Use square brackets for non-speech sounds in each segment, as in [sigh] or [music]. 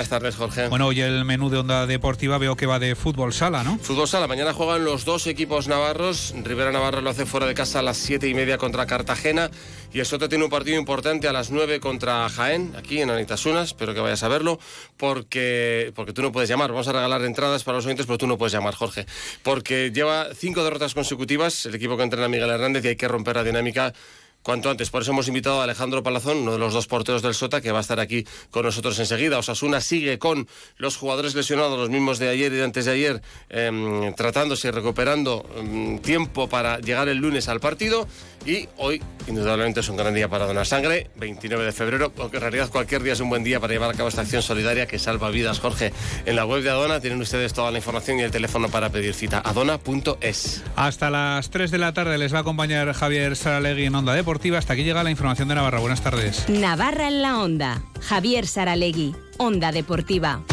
Buenas tardes, Jorge. Bueno, hoy el menú de Onda Deportiva veo que va de fútbol sala, ¿no? Fútbol sala. Mañana juegan los dos equipos navarros. Rivera Navarro lo hace fuera de casa a las siete y media contra Cartagena. Y el Soto tiene un partido importante a las nueve contra Jaén, aquí en Anitasunas. Espero que vayas a verlo, porque, porque tú no puedes llamar. Vamos a regalar entradas para los oyentes, pero tú no puedes llamar, Jorge. Porque lleva cinco derrotas consecutivas el equipo que entrena Miguel Hernández y hay que romper la dinámica cuanto antes. Por eso hemos invitado a Alejandro Palazón, uno de los dos porteros del Sota, que va a estar aquí con nosotros enseguida. Osasuna sigue con los jugadores lesionados, los mismos de ayer y de antes de ayer, em, tratándose y recuperando em, tiempo para llegar el lunes al partido. Y hoy, indudablemente, es un gran día para donar sangre, 29 de febrero, aunque en realidad cualquier día es un buen día para llevar a cabo esta acción solidaria que salva vidas. Jorge, en la web de Adona tienen ustedes toda la información y el teléfono para pedir cita, adona.es. Hasta las 3 de la tarde les va a acompañar Javier Saralegui en Onda Deportiva. Hasta aquí llega la información de Navarra. Buenas tardes. Navarra en la Onda. Javier Saralegui, Onda Deportiva.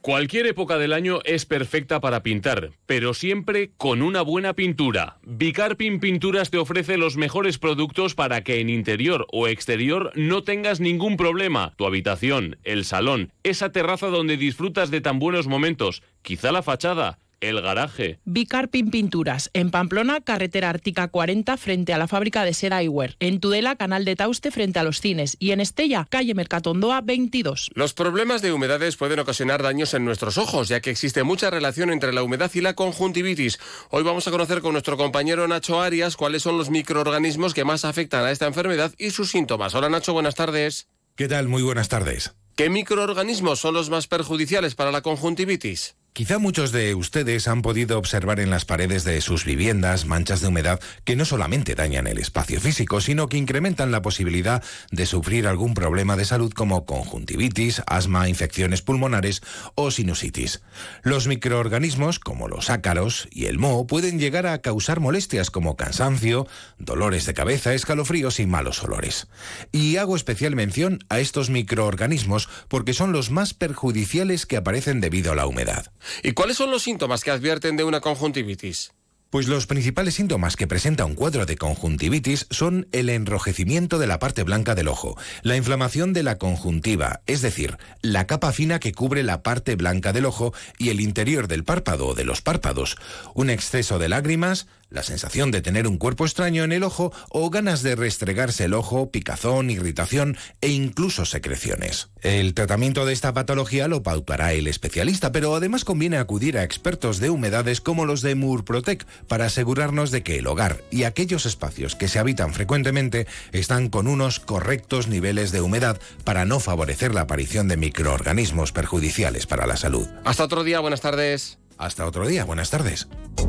Cualquier época del año es perfecta para pintar, pero siempre con una buena pintura. Bicarpin Pinturas te ofrece los mejores productos para que en interior o exterior no tengas ningún problema. Tu habitación, el salón, esa terraza donde disfrutas de tan buenos momentos, quizá la fachada el garaje. Bicarpin Pinturas, en Pamplona, carretera Ártica 40, frente a la fábrica de seda Iwer. En Tudela, canal de Tauste, frente a los cines. Y en Estella, calle Mercatondoa 22. Los problemas de humedades pueden ocasionar daños en nuestros ojos, ya que existe mucha relación entre la humedad y la conjuntivitis. Hoy vamos a conocer con nuestro compañero Nacho Arias cuáles son los microorganismos que más afectan a esta enfermedad y sus síntomas. Hola Nacho, buenas tardes. ¿Qué tal? Muy buenas tardes. ¿Qué microorganismos son los más perjudiciales para la conjuntivitis? Quizá muchos de ustedes han podido observar en las paredes de sus viviendas manchas de humedad que no solamente dañan el espacio físico, sino que incrementan la posibilidad de sufrir algún problema de salud como conjuntivitis, asma, infecciones pulmonares o sinusitis. Los microorganismos, como los ácaros y el moho, pueden llegar a causar molestias como cansancio, dolores de cabeza, escalofríos y malos olores. Y hago especial mención a estos microorganismos porque son los más perjudiciales que aparecen debido a la humedad. ¿Y cuáles son los síntomas que advierten de una conjuntivitis? Pues los principales síntomas que presenta un cuadro de conjuntivitis son el enrojecimiento de la parte blanca del ojo, la inflamación de la conjuntiva, es decir, la capa fina que cubre la parte blanca del ojo y el interior del párpado o de los párpados, un exceso de lágrimas, la sensación de tener un cuerpo extraño en el ojo o ganas de restregarse el ojo, picazón, irritación e incluso secreciones. El tratamiento de esta patología lo pautará el especialista, pero además conviene acudir a expertos de humedades como los de Murprotec para asegurarnos de que el hogar y aquellos espacios que se habitan frecuentemente están con unos correctos niveles de humedad para no favorecer la aparición de microorganismos perjudiciales para la salud. Hasta otro día, buenas tardes. Hasta otro día, buenas tardes.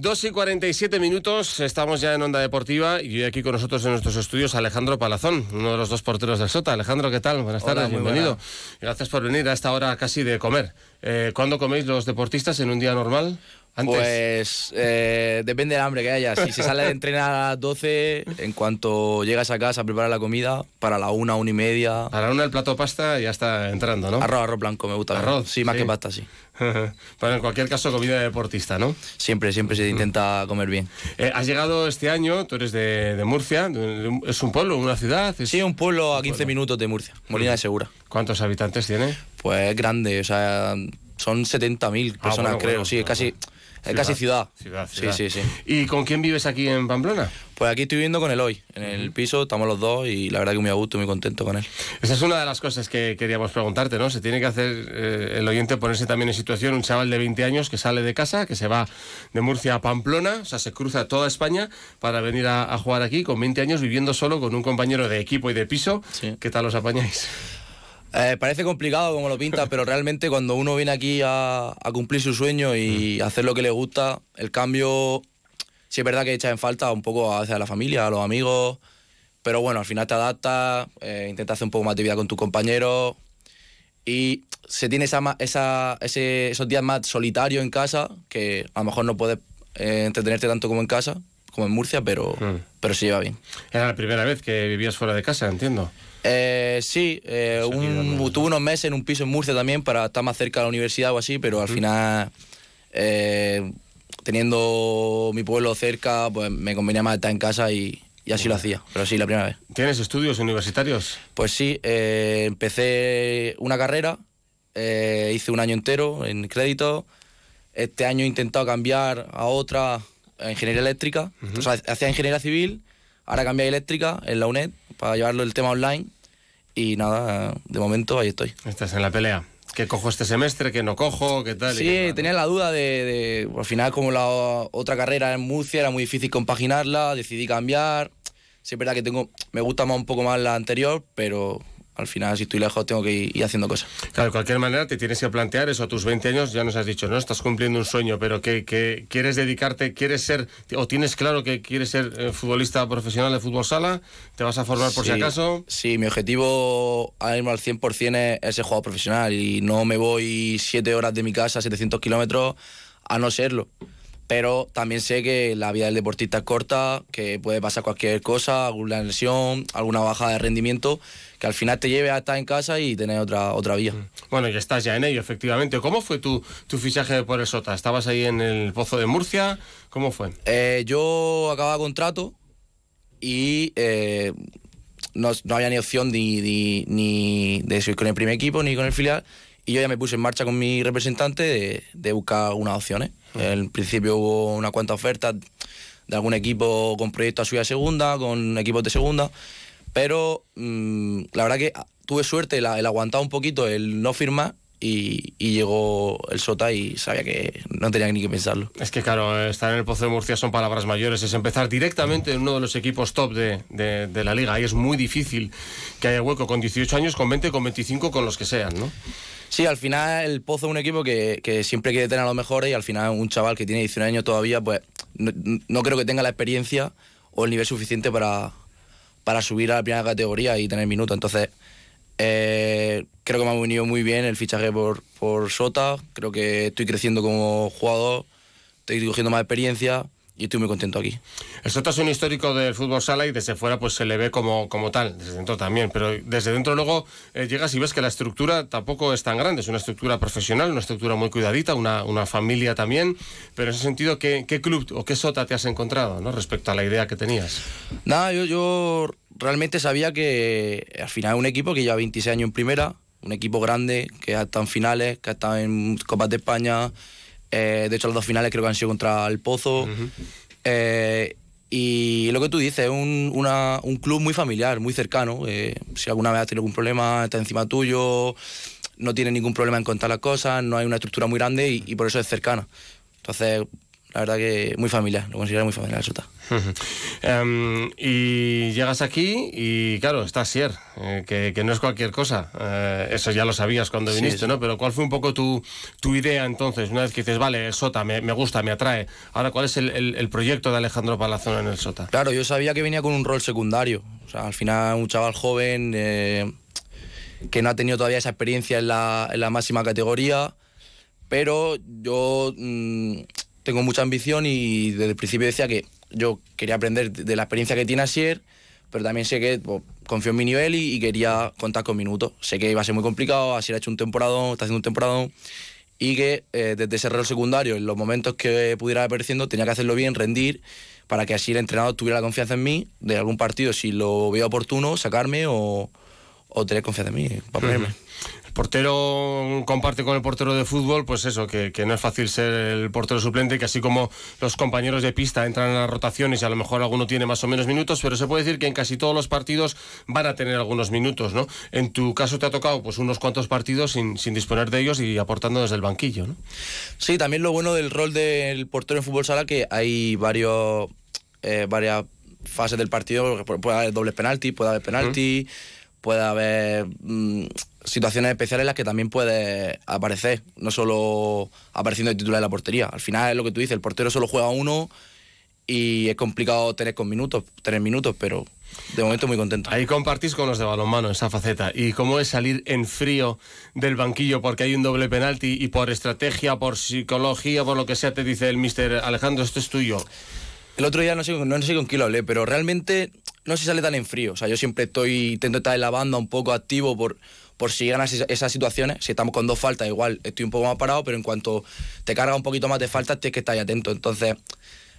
2 y 47 minutos, estamos ya en Onda Deportiva y hoy aquí con nosotros en nuestros estudios Alejandro Palazón, uno de los dos porteros del Sota. Alejandro, ¿qué tal? Buenas tardes, bienvenido. Gracias por venir a esta hora casi de comer. Eh, ¿Cuándo coméis los deportistas en un día normal? ¿Antes? Pues eh, depende del hambre que haya. Si se sale de entrenar a las 12, en cuanto llegas a casa a preparar la comida, para la una, una y media. A la una el plato de pasta ya está entrando, ¿no? Arroz, arroz blanco, me gusta. Arroz, Sí, más sí. que pasta, sí. [laughs] Pero en cualquier caso, comida de deportista, ¿no? Siempre, siempre se intenta comer bien. Eh, has llegado este año, tú eres de, de Murcia, ¿es un pueblo, una ciudad? ¿Es- Sí, un pueblo a 15 minutos de Murcia, Molina de Segura. ¿Cuántos habitantes tiene? Pues es grande, o sea, son 70.000 personas, Ah, bueno, creo. bueno, sí, es bueno, casi, bueno. es casi ciudad. Ciudad, Sí, ciudad. sí, sí. ¿Y con quién vives aquí en Pamplona? Pues aquí estoy viviendo con él hoy, en el piso, estamos los dos y la verdad que muy a gusto, muy contento con él. Esa es una de las cosas que queríamos preguntarte, ¿no? Se tiene que hacer eh, el oyente ponerse también en situación, un chaval de 20 años que sale de casa, que se va de Murcia a Pamplona, o sea, se cruza toda España para venir a, a jugar aquí con 20 años viviendo solo con un compañero de equipo y de piso. Sí. ¿Qué tal os apañáis? Eh, parece complicado como lo pinta, pero realmente cuando uno viene aquí a, a cumplir su sueño y hacer lo que le gusta, el cambio sí es verdad que echa en falta un poco a veces a la familia, a los amigos, pero bueno, al final te adaptas, eh, intentas hacer un poco más de vida con tus compañeros y se tiene esa, esa, ese- esos días más solitarios en casa, que a lo mejor no puedes eh, entretenerte tanto como en casa, como en Murcia, pero, Mm. pero se lleva bien. Era la primera vez que vivías fuera de casa, entiendo. Eh, sí, eh, un- tuve unos meses en un piso en Murcia también para estar más cerca de la universidad o así, pero al final, eh, teniendo mi pueblo cerca, pues me convenía más estar en casa y, y así lo hacía. Pero sí, la primera vez. ¿Tienes estudios universitarios? Pues sí, eh, empecé una carrera, eh, hice un año entero en crédito. Este año he intentado cambiar a otra, a ingeniería eléctrica. O sea, hacía ingeniería civil, ahora cambié a eléctrica en la UNED para llevarlo el tema online. Y nada, de momento ahí estoy. Estás en la pelea. ¿Qué cojo este semestre? ¿Qué no cojo? ¿Qué tal? Sí, qué tenía la duda de, de- Al final, como la otra carrera en Murcia era muy difícil compaginarla, decidí cambiar. Sí, es verdad que tengo, me gusta más un poco más la anterior, pero al final, si estoy lejos, tengo que ir, ir haciendo cosas. Claro, de cualquier manera te tienes que plantear eso a tus 20 años, ya nos has dicho, ¿no? Estás cumpliendo un sueño, pero que, que quieres dedicarte, quieres ser, o tienes claro que quieres ser eh, futbolista profesional de fútbol sala, te vas a formar por si acaso. Sí, mi objetivo ahora mismo al 100% es, es ser jugador profesional y no me voy 7 horas de mi casa, 700 kilómetros, a no serlo. Pero también sé que la vida del deportista es corta, que puede pasar cualquier cosa, alguna lesión, alguna baja de rendimiento, que al final te lleve a estar en casa y tener otra, otra vía. Bueno, ya estás ya en ello, efectivamente. ¿Cómo fue tu, tu fichaje por el Sota? ¿Estabas ahí en el Pozo de Murcia? ¿Cómo fue? Eh, yo acababa contrato y eh, no, no había ni opción ni, ni, ni de seguir con el primer equipo ni con el filial. Y yo ya me puse en marcha con mi representante de, de buscar unas opciones. En principio hubo unas cuantas ofertas de algún equipo con proyectos a subir segunda, con equipos de segunda. Pero mm, la verdad que tuve suerte el, el aguantar un poquito, el no firmar. Y, y llegó el Sota y sabía que no tenía ni que pensarlo. Es que claro, estar en el Pozo de Murcia son palabras mayores, es empezar directamente en uno de los equipos top de, de- de la liga. Ahí es muy difícil que haya hueco con 18 años, con 20, con 25, con los que sean, ¿no? Sí, al final el Pozo es un equipo que, que siempre quiere tener a los mejores y al final un chaval que tiene 19 años todavía, pues no, creo que tenga la experiencia o el nivel suficiente para, para subir a la primera categoría y tener minutos. Entonces, eh, creo que me ha venido muy bien el fichaje por, por Sota, creo que estoy creciendo como jugador, estoy cogiendo más experiencia y estoy muy contento aquí. El Sota es un histórico del fútbol sala y desde fuera pues se le ve como, como tal, desde dentro también, pero desde dentro luego eh, llegas y ves que la estructura tampoco es tan grande, es una estructura profesional, una estructura muy cuidadita, una, una familia también, pero en ese sentido, ¿qué, qué club o qué Sota te has encontrado ¿no? respecto a la idea que tenías? Nada, yo, yo realmente sabía que al final es un equipo que lleva 26 años en primera, un equipo grande, que ha estado en finales, que ha estado en Copas de España. Eh, de hecho, las dos finales creo que han sido contra el Pozo. Eh, y lo que tú dices, es un, una- un club muy familiar, muy cercano. eh, si alguna vez has tenido algún problema, está encima tuyo, no tiene ningún problema en contar las cosas, no hay una estructura muy grande y, y por eso es cercana. Entonces, la verdad que muy familiar, lo considero muy familiar el Sota. Em, y llegas aquí y claro, está Sier, eh, que, que no es cualquier cosa. Eh, eso ya lo sabías cuando Sí, viniste, sí. ¿no? Pero ¿cuál fue un poco tu, tu idea entonces? Una vez que dices, vale, Sota, me, me gusta, me atrae. Ahora, ¿cuál es el, el- el proyecto de Alejandro Palazón en el Sota? Claro, yo sabía que venía con un rol secundario. O sea, al final un chaval joven eh, que no ha tenido todavía esa experiencia en la, en la máxima categoría, pero yo mm, tengo mucha ambición y desde el principio decía que yo quería aprender de la experiencia que tiene Asier, pero también sé que pues, confío en mi nivel y, y quería contar con minutos. Sé que iba a ser muy complicado, Asier ha hecho un temporada, está haciendo un temporada y que eh, desde ese rol secundario, en los momentos que pudiera apareciendo, tenía que hacerlo bien, rendir, para que así el entrenador tuviera la confianza en mí, de algún partido, si lo veo oportuno, sacarme o, o tener confianza en mí, para ponerme. El portero comparte con el portero de fútbol, pues eso, que, que no es fácil ser el portero suplente, que así como los compañeros de pista entran en las rotaciones y a lo mejor alguno tiene más o menos minutos, pero se puede decir que en casi todos los partidos van a tener algunos minutos, ¿no? En tu caso te ha tocado pues unos cuantos partidos sin, sin disponer de ellos y aportando desde el banquillo, ¿no? Sí, también lo bueno del rol del portero en fútbol sala que hay varios, eh, varias fases del partido. Pu- Puede haber dobles penaltis, puede haber penalti, puede haber mm, situaciones especiales en las que también puede aparecer, no solo apareciendo de titular en la portería. Al final es lo que tú dices, el portero solo juega uno y es complicado tener con minutos, tener minutos, pero de momento muy contento. Ahí compartís con los de balonmano esa faceta. ¿Y cómo es salir en frío del banquillo porque hay un doble penalti y por estrategia, por psicología, por lo que sea, te dice el mister Alejandro, esto es tuyo? El otro día no sé, no sé con quién lo hablé, pero realmente no se sale tan en frío. O sea, yo siempre estoy, intento estar en la banda un poco activo por, por si llegan esas situaciones. Si estamos con dos faltas, igual estoy un poco más parado, pero en cuanto te carga un poquito más de faltas, tienes que estar atento. Entonces,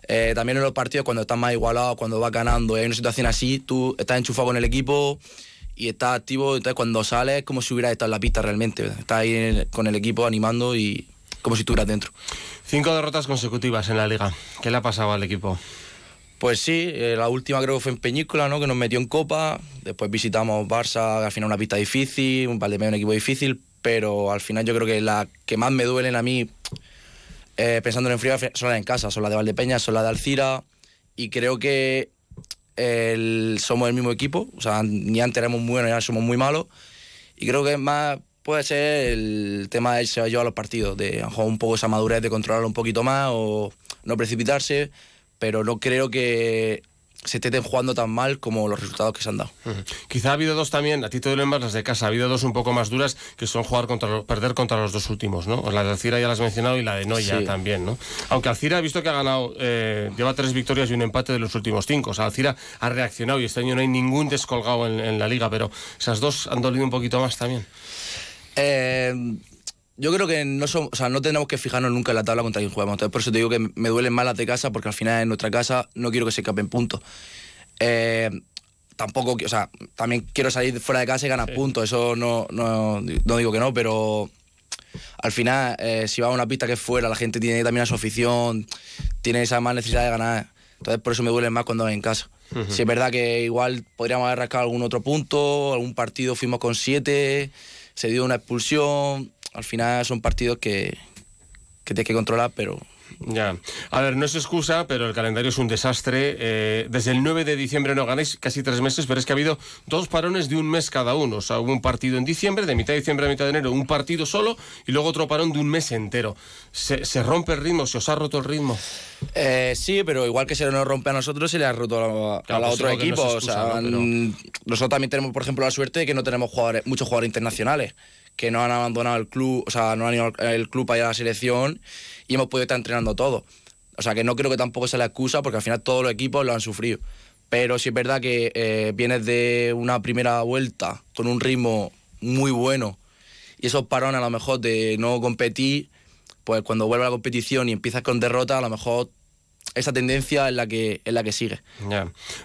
eh, también en los partidos, cuando estás más igualado, cuando vas ganando, hay una situación así, tú estás enchufado con el equipo y estás activo. Entonces, cuando sales, es como si hubieras estado en la pista realmente. Estás ahí con el equipo animando y como si estuvieras dentro. Cinco derrotas consecutivas en la liga. ¿Qué le ha pasado al equipo? Pues sí, eh, la última creo que fue en Peñíscola, ¿no? que nos metió en Copa. Después visitamos Barça, al final una pista difícil, un Valdemeo un equipo difícil, pero al final yo creo que la que más me duelen a mí eh, pensando en frío, son las en casa, son las de Valdepeña, son las de Alcira, y creo que somos el mismo equipo, o sea, ni antes éramos muy buenos, ya somos muy malos, y creo que más puede ser el tema de irse a los partidos, de a un poco esa madurez de controlarlo un poquito más o no precipitarse, pero no creo que se estén jugando tan mal como los resultados que se han dado. Quizá ha habido dos también, a ti te duelen más las de casa, ha habido dos un poco más duras que son jugar contra perder contra los dos últimos, ¿no? La de Alcira ya las has mencionado y la de Noya también, ¿no? Aunque Alcira ha visto que ha ganado, eh, lleva tres victorias y un empate de los últimos cinco. O sea, Alcira ha reaccionado y este año no hay ningún descolgado en, en la liga, pero esas dos han dolido un poquito más también. Eh, yo creo que no, son, o sea, no tenemos que fijarnos nunca en la tabla contra quien jugamos. Entonces, por eso te digo que me duelen más las de casa, porque al final en nuestra casa no quiero que se escapen puntos. Eh, tampoco, o sea, también quiero salir fuera de casa y ganar puntos. Eso no, no, no, digo que no, pero al final, eh, si va a una pista que es fuera, la gente tiene también a su afición, tiene esa más necesidad de ganar. Entonces, por eso me duelen más cuando voy en casa. Si es verdad que igual podríamos haber rascado algún otro punto, algún partido fuimos con siete, se dio una expulsión al final son partidos que, que tienes que controlar, pero ya. A ver, no es excusa, pero el calendario es un desastre. Eh, desde el 9 de diciembre no ganáis casi tres meses, pero es que ha habido dos parones de un mes cada uno. O sea, hubo un partido en diciembre, de mitad de diciembre a mitad de enero, un partido solo, y luego otro parón de un mes entero. ¿Se, rompe el ritmo? ¿Se os ha roto el ritmo? Eh, sí, pero igual que se nos rompe a nosotros, se le ha roto a, los pues otros equipos. o sea, Nosotros también tenemos, por ejemplo, la suerte de que no tenemos jugadores, muchos jugadores internacionales que no han abandonado el club, o sea, no han ido al club para ir a la selección y hemos podido estar entrenando todo. O sea, que no creo que tampoco sea la excusa porque al final todos los equipos lo han sufrido. Pero sí es verdad que eh, vienes de una primera vuelta con un ritmo muy bueno y esos parones a lo mejor de no competir, pues cuando vuelve a la competición y empiezas con derrota, a lo mejor esa tendencia es la que, es la que sigue.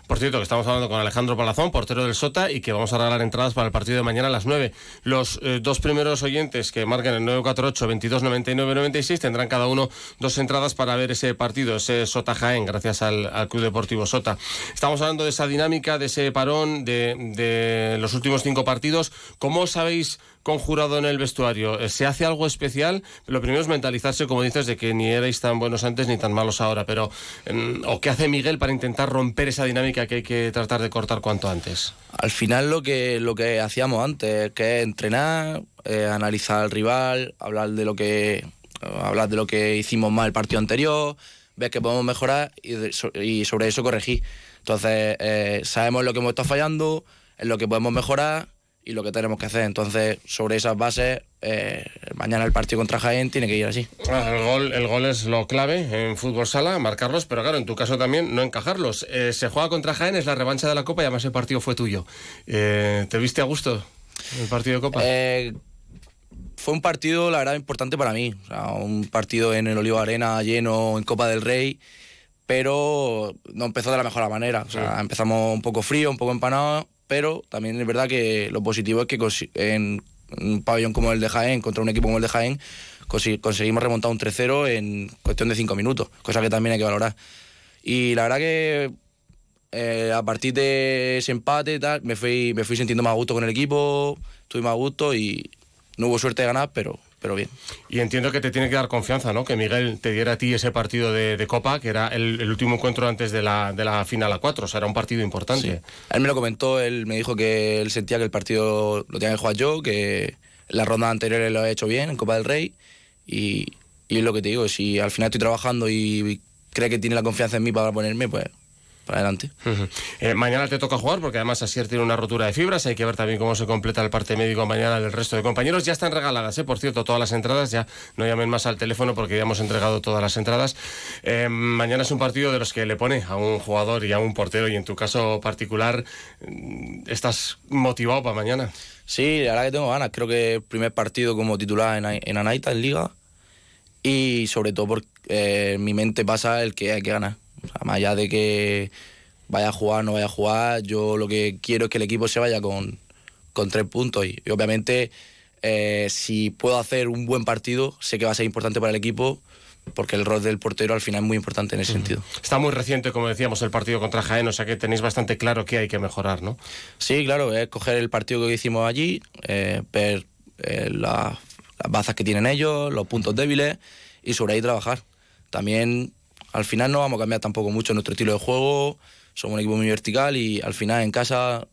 Por cierto, que estamos hablando con Alejandro Palazón, portero del Sota, y que vamos a regalar entradas para el partido de mañana a las 9. Los eh, dos primeros oyentes que marquen el 948 22 99 96 tendrán cada uno dos entradas para ver ese partido, ese Sota Jaén, gracias al, Club Deportivo Sota. Estamos hablando de esa dinámica, de ese parón, de, de los últimos cinco partidos. ¿Cómo sabéis conjurado en el vestuario? Eh, ¿Se hace algo especial? Lo primero es mentalizarse, como dices, de que ni erais tan buenos antes ni tan malos ahora, pero em, ¿o qué hace Miguel para intentar romper esa dinámica que hay que tratar de cortar cuanto antes? Al final lo que, lo que hacíamos antes, que es entrenar, eh, analizar al rival, hablar de lo que hablar de lo que hicimos mal el partido anterior, ver que podemos mejorar y, sobre eso corregir. Entonces, eh, sabemos lo que hemos estado fallando, en lo que podemos mejorar y lo que tenemos que hacer. Entonces, sobre esas bases, eh, mañana el partido contra Jaén tiene que ir así. Ah, el, gol, el gol es lo clave en fútbol sala, marcarlos, pero claro, en tu caso también no encajarlos. Eh, se juega contra Jaén, es la revancha de la Copa y además el partido fue tuyo. Eh, ¿Te viste a gusto el partido de Copa? fue un partido, la verdad, importante para mí. un partido en el Olivo Arena lleno en Copa del Rey pero no empezó de la mejor manera. O sea, empezamos un poco frío, un poco empanado pero también es verdad que lo positivo es que en un pabellón como el de Jaén, contra un equipo como el de Jaén, conseguimos remontar un 3-0 en cuestión de 5 minutos, cosa que también hay que valorar. Y la verdad que eh, a partir de ese empate tal, me fui, me fui sintiendo más a gusto con el equipo, estuve más a gusto y no hubo suerte de ganar, pero, pero bien. Y entiendo que te tiene que dar confianza, ¿no? Que Miguel te diera a ti ese partido de, Copa, que era el, último encuentro antes de la, de la final a cuatro, o sea, era un partido importante. Él me lo comentó, él me dijo que él sentía que el partido lo tenía que jugar yo, que la ronda anterior lo he hecho bien en Copa del Rey, y, y es lo que te digo, si al final estoy trabajando y cree que tiene la confianza en mí para ponerme, pues para adelante. Eh, mañana te toca jugar porque además Asier tiene una rotura de fibras. Hay que ver también cómo se completa el parte médico mañana del resto de compañeros. Ya están regaladas, ¿eh? por cierto, todas las entradas. Ya no llamen más al teléfono porque ya hemos entregado todas las entradas. Eh, mañana es un partido de los que le pone a un jugador y a un portero. Y en tu caso particular, mm, ¿estás motivado para mañana? Sí, la verdad que tengo ganas. Creo que el primer partido como titular en, en Anaita, en Liga. Y sobre todo porque mi mente pasa el que hay que ganar. O sea, más allá de que vaya a jugar, no vaya a jugar, yo lo que quiero es que el equipo se vaya con, con tres puntos. Y, y obviamente, eh, si puedo hacer un buen partido, sé que va a ser importante para el equipo, porque el rol del portero al final es muy importante en ese sentido. Está muy reciente, como decíamos, el partido contra Jaén, o sea que tenéis bastante claro que hay que mejorar, ¿no? Sí, claro, es coger el partido que hicimos allí, eh, ver eh, la- las bazas que tienen ellos, los puntos débiles y sobre ahí trabajar. También al final no vamos a cambiar tampoco mucho nuestro estilo de juego, somos un equipo muy vertical y al final en casa,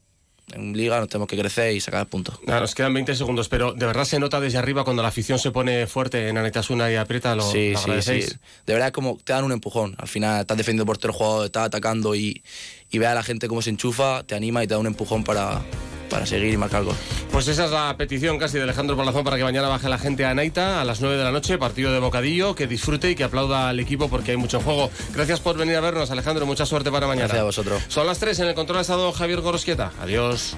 en liga, nos tenemos que crecer y sacar puntos. Nada, nos quedan 20 segundos, pero de verdad se nota desde arriba cuando la afición se pone fuerte en Anitasuna y aprieta, lo, sí, lo sí, agradecéis. sí. De verdad es como te dan un empujón. Al final estás defendiendo por el jugador, estás atacando y, y ve a la gente cómo se enchufa, te anima y te da un empujón para, para seguir y marcar gol. Pues esa es la petición casi de Alejandro Palazón para que mañana baje la gente a Naita a las 9 de la noche, partido de bocadillo, que disfrute y que aplauda al equipo porque hay mucho juego. Gracias por venir a vernos, Alejandro, mucha suerte para mañana. Gracias a vosotros. Son las 3 en el control ha estado Javier Gorosquieta. Adiós.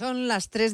Son las 3